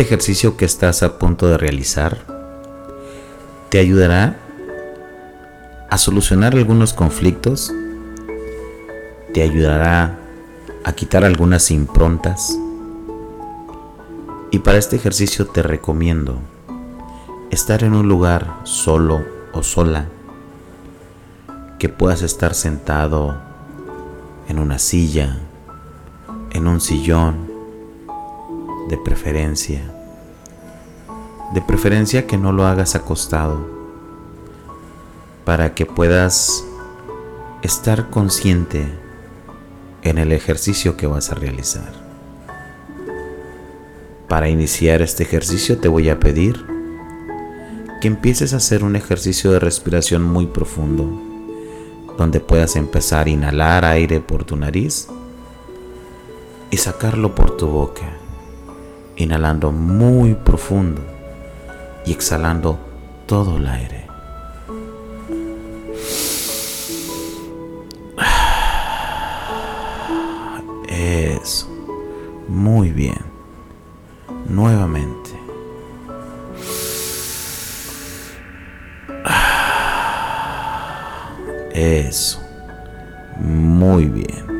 Este ejercicio que estás a punto de realizar te ayudará a solucionar algunos conflictos, te ayudará a quitar algunas improntas. Y para este ejercicio te recomiendo estar en un lugar solo o sola, que puedas estar sentado en una silla, en un sillón, de preferencia. De preferencia que no lo hagas acostado, para que puedas estar consciente en el ejercicio que vas a realizar. Para iniciar este ejercicio te voy a pedir que empieces a hacer un ejercicio de respiración muy profundo, donde puedas empezar a inhalar aire por tu nariz y sacarlo por tu boca, inhalando muy profundo y exhalando todo el aire. Eso, muy bien. Nuevamente. Eso, muy bien.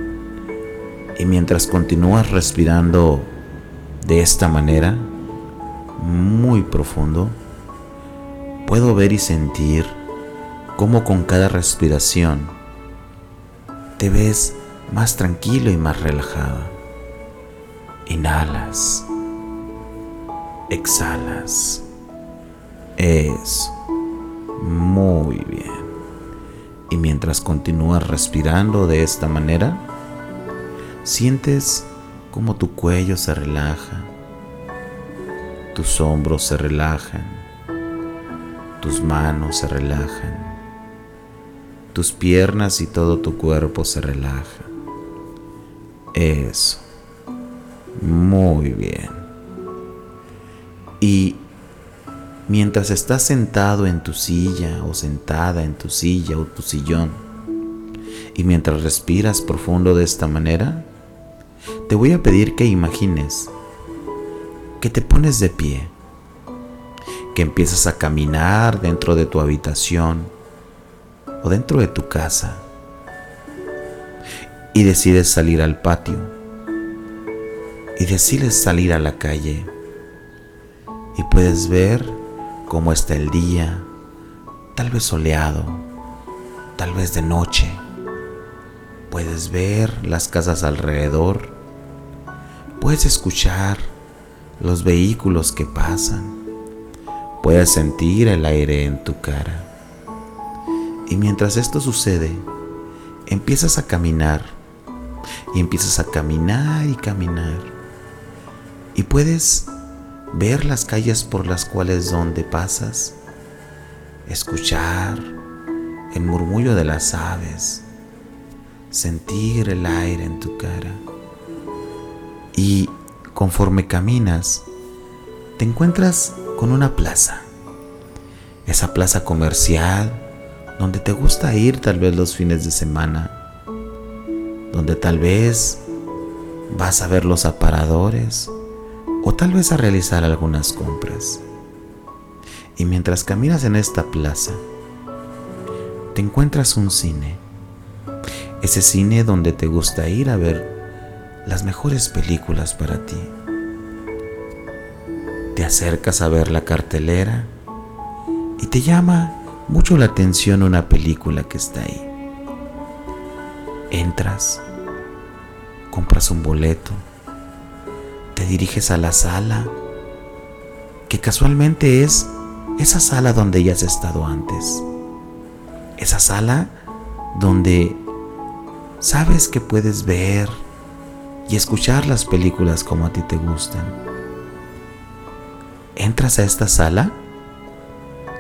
Y mientras continúas respirando de esta manera, muy profundo, puedo ver y sentir cómo con cada respiración te ves más tranquilo y más relajado. Inhalas, exhalas. Eso, muy bien. Y mientras continúas respirando de esta manera, Sientes como tu cuello se relaja, tus hombros se relajan, tus manos se relajan, tus piernas y todo tu cuerpo se relaja. Eso. Muy bien. Y mientras estás sentado en tu silla o sentada en tu silla o tu sillón, y mientras respiras profundo de esta manera, te voy a pedir que imagines que te pones de pie, que empiezas a caminar dentro de tu habitación o dentro de tu casa y decides salir al patio y decides salir a la calle y puedes ver cómo está el día, tal vez soleado, tal vez de noche Puedes ver las casas alrededor. Puedes escuchar los vehículos que pasan. Puedes sentir el aire en tu cara. Y mientras esto sucede, empiezas a caminar. Y empiezas a caminar y caminar. Y puedes ver las calles por las cuales donde pasas. Escuchar el murmullo de las aves sentir el aire en tu cara. Y conforme caminas, te encuentras con una plaza. Esa plaza comercial donde te gusta ir tal vez los fines de semana. Donde tal vez vas a ver los aparadores o tal vez a realizar algunas compras. Y mientras caminas en esta plaza, te encuentras un cine ese cine donde te gusta ir a ver las mejores películas para ti. Te acercas a ver la cartelera y te llama mucho la atención una película que está ahí. Entras, compras un boleto, te diriges a la sala, que casualmente es esa sala donde ya has estado antes. Esa sala donde sabes que puedes ver y escuchar las películas como a ti te gustan. Entras a esta sala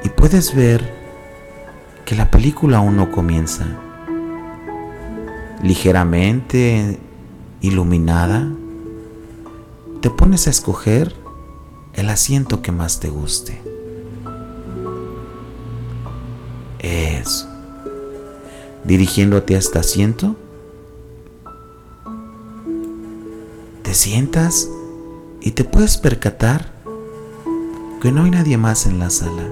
y puedes ver que la película aún no comienza. Ligeramente iluminada, te pones a escoger el asiento que más te guste. Eso. Dirigiéndote a este asiento, te sientas y te puedes percatar que no hay nadie más en la sala.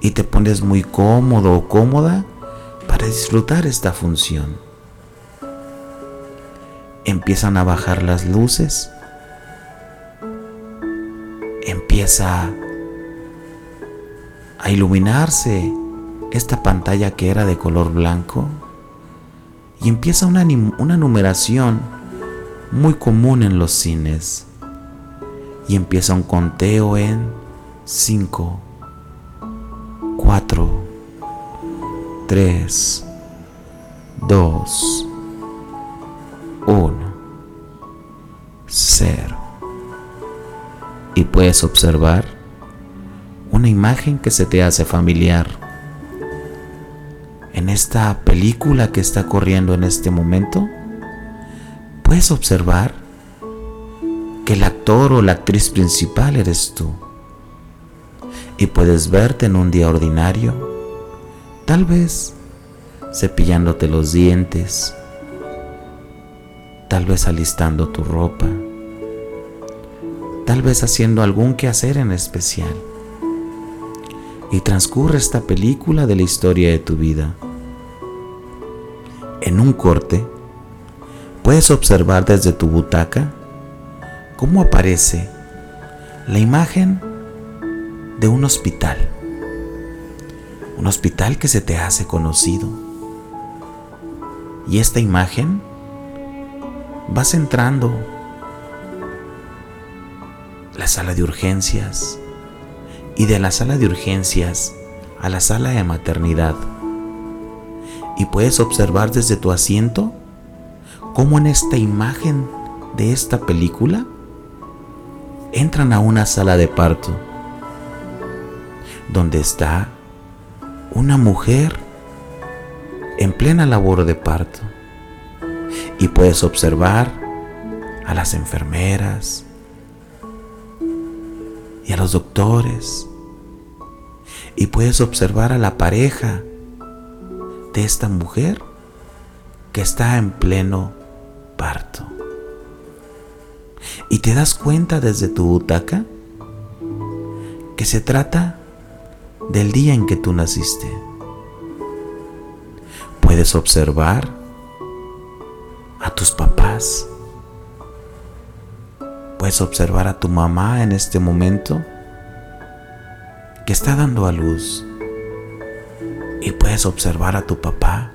Y te pones muy cómodo o cómoda para disfrutar esta función. Empiezan a bajar las luces. Empieza a iluminarse esta pantalla que era de color blanco y empieza una, una numeración muy común en los cines y empieza un conteo en 5, 4, 3, 2, 1, 0. Y puedes observar una imagen que se te hace familiar. En esta película que está corriendo en este momento, puedes observar que el actor o la actriz principal eres tú. Y puedes verte en un día ordinario, tal vez cepillándote los dientes, tal vez alistando tu ropa, tal vez haciendo algún quehacer en especial. Y transcurre esta película de la historia de tu vida. En un corte, puedes observar desde tu butaca cómo aparece la imagen de un hospital. Un hospital que se te hace conocido. Y esta imagen vas entrando la sala de urgencias y de la sala de urgencias a la sala de maternidad. Y puedes observar desde tu asiento cómo en esta imagen de esta película entran a una sala de parto donde está una mujer en plena labor de parto y puedes observar a las enfermeras y a los doctores. Y puedes observar a la pareja de esta mujer que está en pleno parto y te das cuenta desde tu butaca que se trata del día en que tú naciste. Puedes observar a tus papás. Puedes observar a tu mamá en este momento que está dando a luz. Y puedes observar a tu papá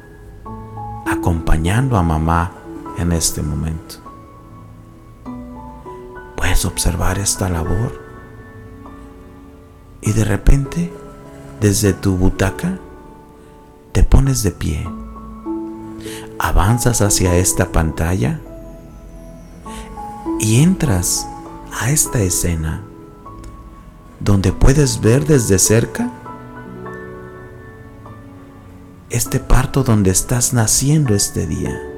acompañando a mamá en este momento observar esta labor y de repente desde tu butaca te pones de pie, avanzas hacia esta pantalla y entras a esta escena donde puedes ver desde cerca este parto donde estás naciendo este día.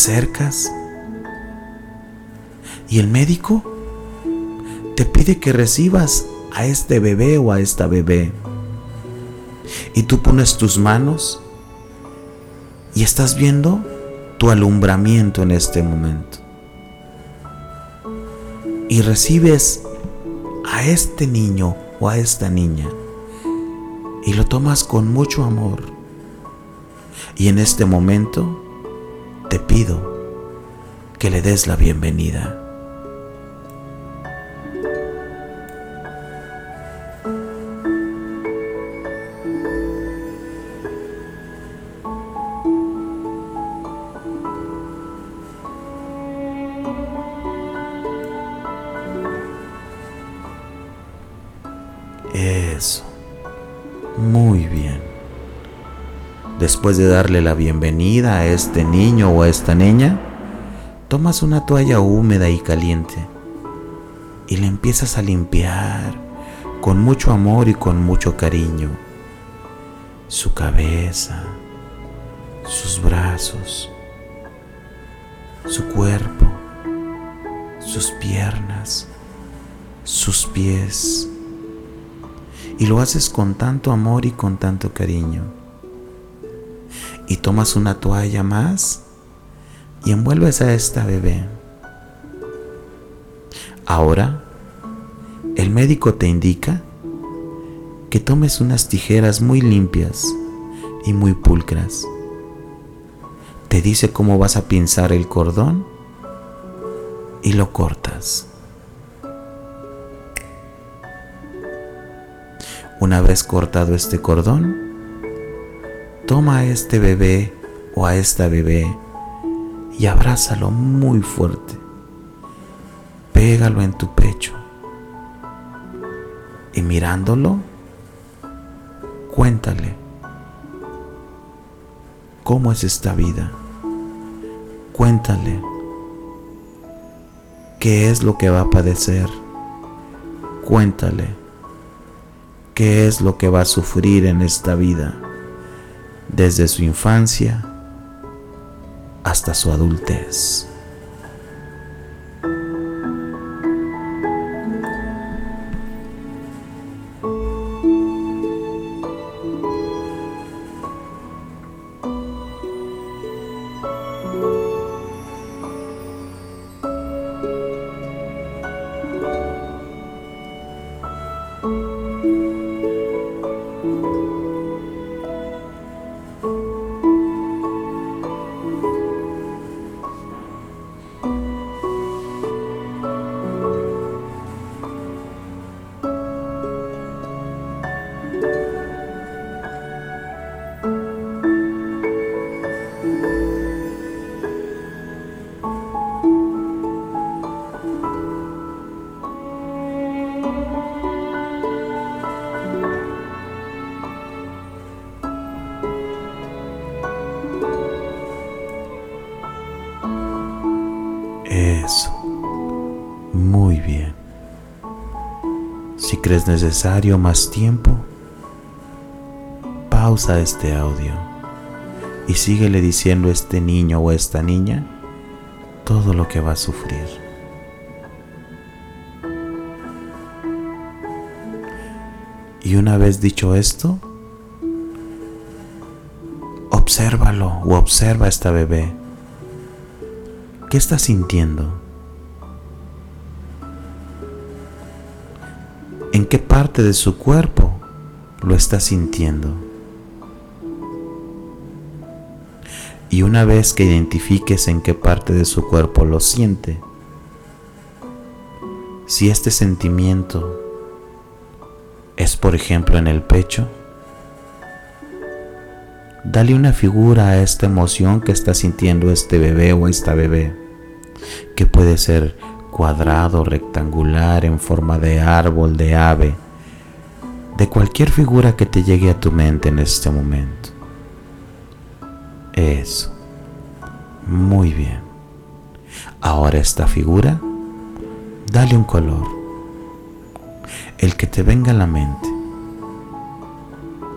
Acercas y el médico te pide que recibas a este bebé o a esta bebé. Y tú pones tus manos y estás viendo tu alumbramiento en este momento. Y recibes a este niño o a esta niña y lo tomas con mucho amor. Y en este momento te pido que le des la bienvenida. Eso. Muy bien. Después de darle la bienvenida a este niño o a esta niña, tomas una toalla húmeda y caliente y le empiezas a limpiar con mucho amor y con mucho cariño su cabeza, sus brazos, su cuerpo, sus piernas, sus pies Y lo haces con tanto amor y con tanto cariño. Y tomas una toalla más y envuelves a esta bebé. Ahora, el médico te indica que tomes unas tijeras muy limpias y muy pulcras. Te dice cómo vas a pinzar el cordón y lo cortas. Una vez cortado este cordón, toma a este bebé o a esta bebé y abrázalo muy fuerte. Pégalo en tu pecho. Y mirándolo, cuéntale cómo es esta vida. Cuéntale qué es lo que va a padecer. Cuéntale qué es lo que va a sufrir en esta vida, desde su infancia hasta su adultez. Crees necesario más tiempo, pausa este audio y síguele diciendo a este niño o a esta niña todo lo que va a sufrir. Y una vez dicho esto, obsérvalo o observa a esta bebé ¿Qué está sintiendo? ¿En qué parte de su cuerpo lo está sintiendo? Y una vez que identifiques en qué parte de su cuerpo lo siente, si este sentimiento es por ejemplo en el pecho, dale una figura a esta emoción que está sintiendo este bebé o esta bebé que puede ser cuadrado, rectangular, en forma de árbol, de ave, de cualquier figura que te llegue a tu mente en este momento. Eso. Muy bien. Ahora esta figura, dale un color. El que te venga a la mente.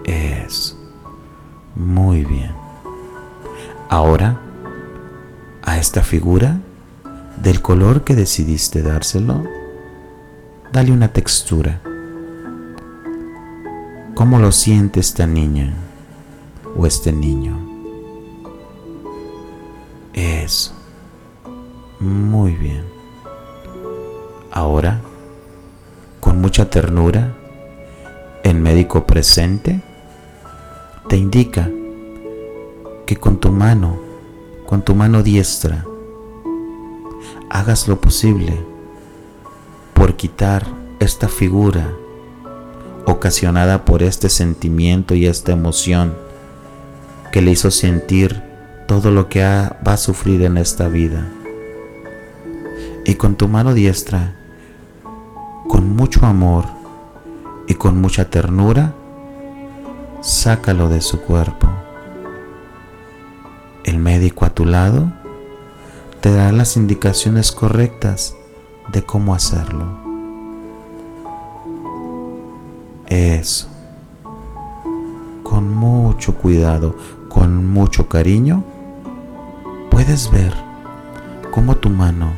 Eso. Muy bien. Ahora, a esta figura, del color que decidiste dárselo, dale una textura. ¿Cómo lo siente esta niña o este niño? Eso. Muy bien. Ahora, con mucha ternura, el médico presente te indica que con tu mano, con tu mano diestra, hagas lo posible por quitar esta figura ocasionada por este sentimiento y esta emoción que le hizo sentir todo lo que va a sufrir en esta vida. Y con tu mano diestra, con mucho amor y con mucha ternura, sácalo de su cuerpo. El médico a tu lado te dará las indicaciones correctas de cómo hacerlo. Eso. Con mucho cuidado, con mucho cariño, puedes ver cómo tu mano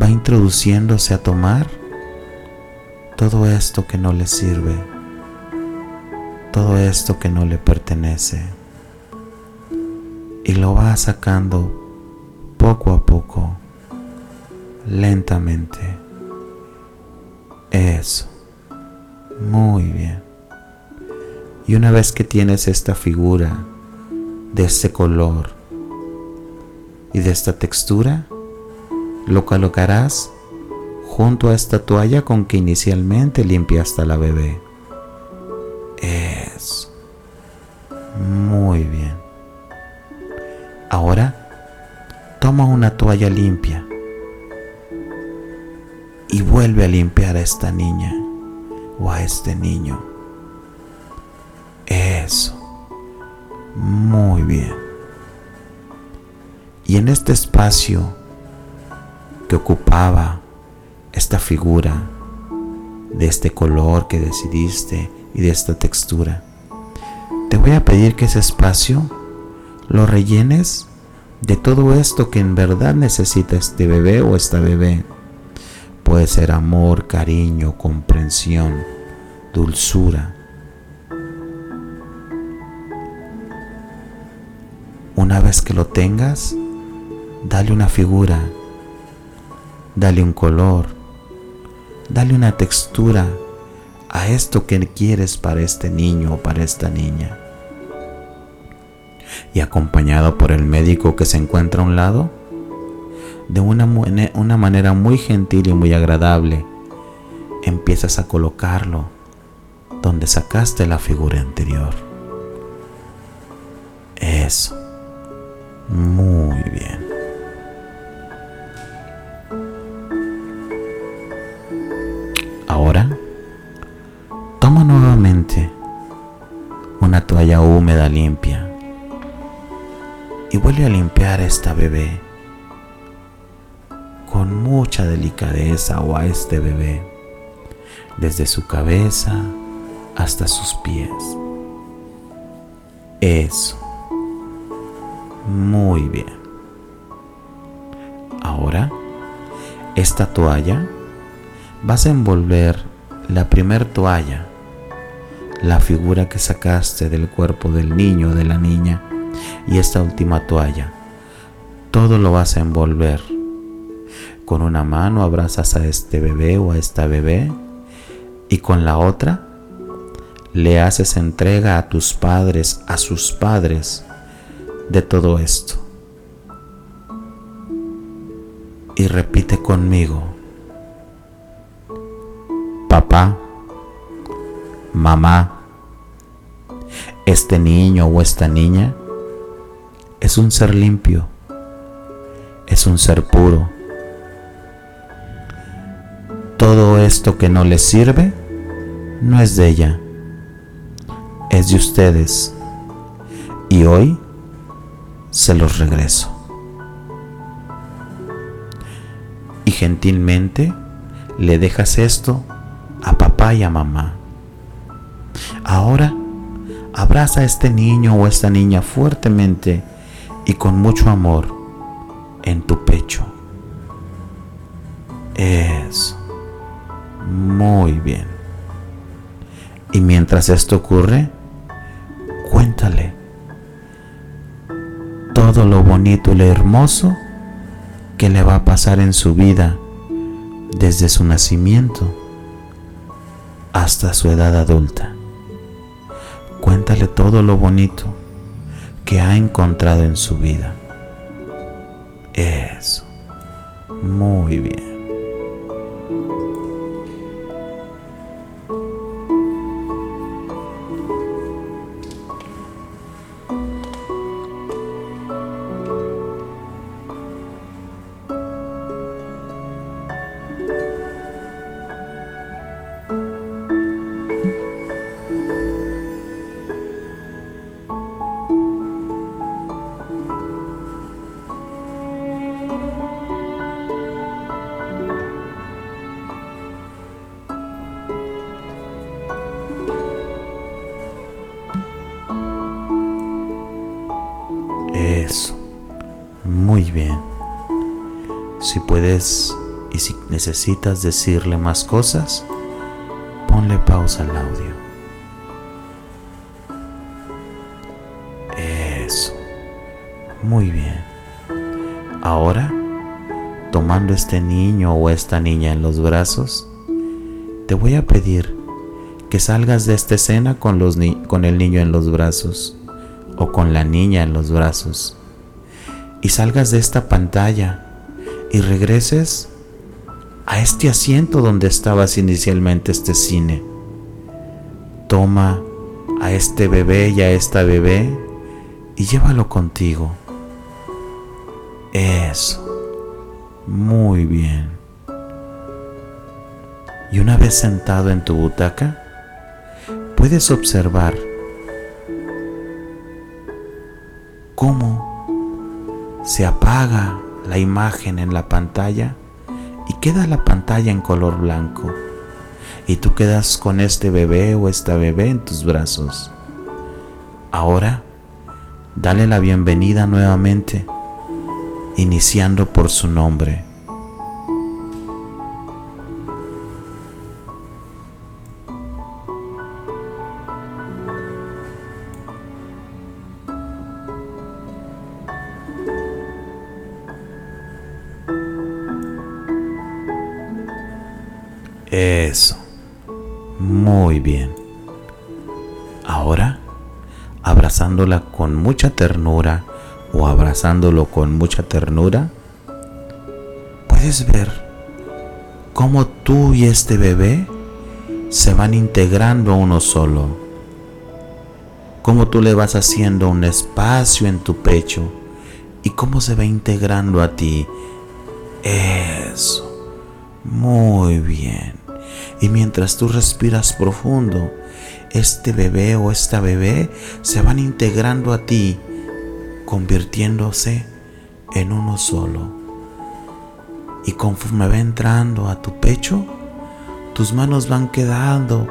va introduciéndose a tomar todo esto que no le sirve, todo esto que no le pertenece, y lo va sacando poco a poco, lentamente. Eso. Muy bien. Y una vez que tienes esta figura de este color y de esta textura, lo colocarás junto a esta toalla con que inicialmente limpiaste a la bebé. Toalla limpia y vuelve a limpiar a esta niña o a este niño. Eso. Muy bien. Y en este espacio que ocupaba esta figura de este color que decidiste y de esta textura, te voy a pedir que ese espacio lo rellenes de todo esto que en verdad necesita este bebé o esta bebé. Puede ser amor, cariño, comprensión, dulzura. Una vez que lo tengas, dale una figura, dale un color, dale una textura a esto que quieres para este niño o para esta niña. Y acompañado por el médico que se encuentra a un lado, de una, una manera muy gentil y muy agradable, empiezas a colocarlo donde sacaste la figura anterior. Eso. Muy bien. Ahora, toma nuevamente una toalla húmeda limpia y vuelve a limpiar a esta bebé con mucha delicadeza o a este bebé, desde su cabeza hasta sus pies. Eso. Muy bien. Ahora, esta toalla vas a envolver la primer toalla, la figura que sacaste del cuerpo del niño o de la niña, y esta última toalla. Todo lo vas a envolver con una mano abrazas a este bebé o a esta bebé y con la otra le haces entrega a tus padres, a sus padres de todo esto. Y repite conmigo, papá, mamá, este niño o esta niña es un ser limpio, es un ser puro todo esto que no les sirve no es de ella, es de ustedes. Y hoy se los regreso. Y gentilmente le dejas esto a papá y a mamá. Ahora abraza a este niño o esta niña fuertemente y con mucho amor en tu pecho. Eso. Muy bien. Y mientras esto ocurre, cuéntale todo lo bonito y lo hermoso que le va a pasar en su vida desde su nacimiento hasta su edad adulta. Cuéntale todo lo bonito que ha encontrado en su vida. Eso. Muy bien. Necesitas decirle más cosas, ponle pausa al audio. Eso. Muy bien. Ahora, tomando este niño o esta niña en los brazos, te voy a pedir que salgas de esta escena con, los con el niño en los brazos o con la niña en los brazos y salgas de esta pantalla y regreses a este asiento donde estabas inicialmente este cine. Toma a este bebé y a esta bebé y llévalo contigo. Eso. Muy bien. Y una vez sentado en tu butaca, puedes observar cómo se apaga la imagen en la pantalla y queda la pantalla en color blanco. Y tú quedas con este bebé o esta bebé en tus brazos. Ahora, dale la bienvenida nuevamente, iniciando por su nombre. Eso. Muy bien. Ahora, abrazándola con mucha ternura o abrazándolo con mucha ternura, puedes ver cómo tú y este bebé se van integrando a uno solo. Cómo tú le vas haciendo un espacio en tu pecho y cómo se va integrando a ti. Eso. Muy bien. Y mientras tú respiras profundo, este bebé o esta bebé se van integrando a ti, convirtiéndose en uno solo. Y conforme va entrando a tu pecho, tus manos van quedando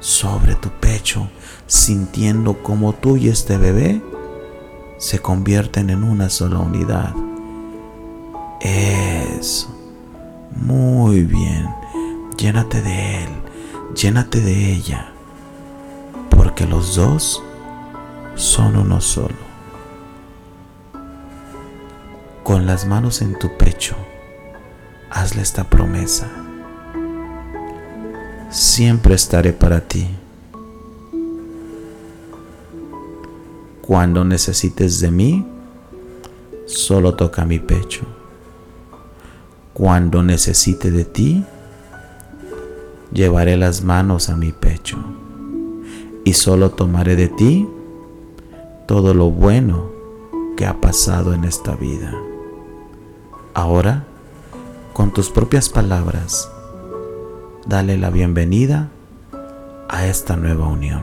sobre tu pecho, sintiendo como tú y este bebé se convierten en una sola unidad. Eso. Muy bien. Llénate de él, llénate de ella, porque los dos son uno solo. Con las manos en tu pecho, hazle esta promesa. Siempre estaré para ti. Cuando necesites de mí, solo toca mi pecho. Cuando necesite de ti, llevaré las manos a mi pecho y solo tomaré de ti todo lo bueno que ha pasado en esta vida. Ahora, con tus propias palabras, dale la bienvenida a esta nueva unión.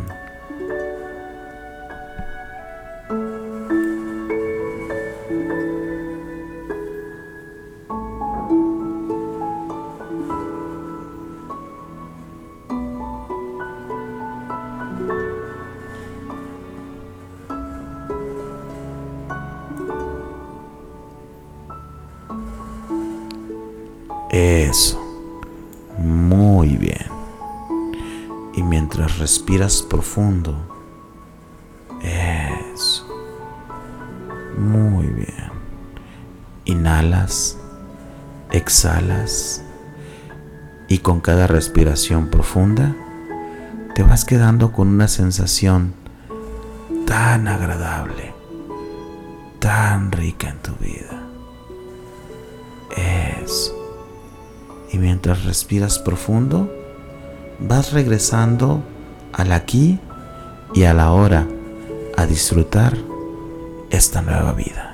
Profundo. Eso. Muy bien. Inhalas. Exhalas. Y con cada respiración profunda te vas quedando con una sensación tan agradable, tan rica en tu vida. Eso y mientras respiras profundo, vas regresando al aquí y a la hora a disfrutar esta nueva vida.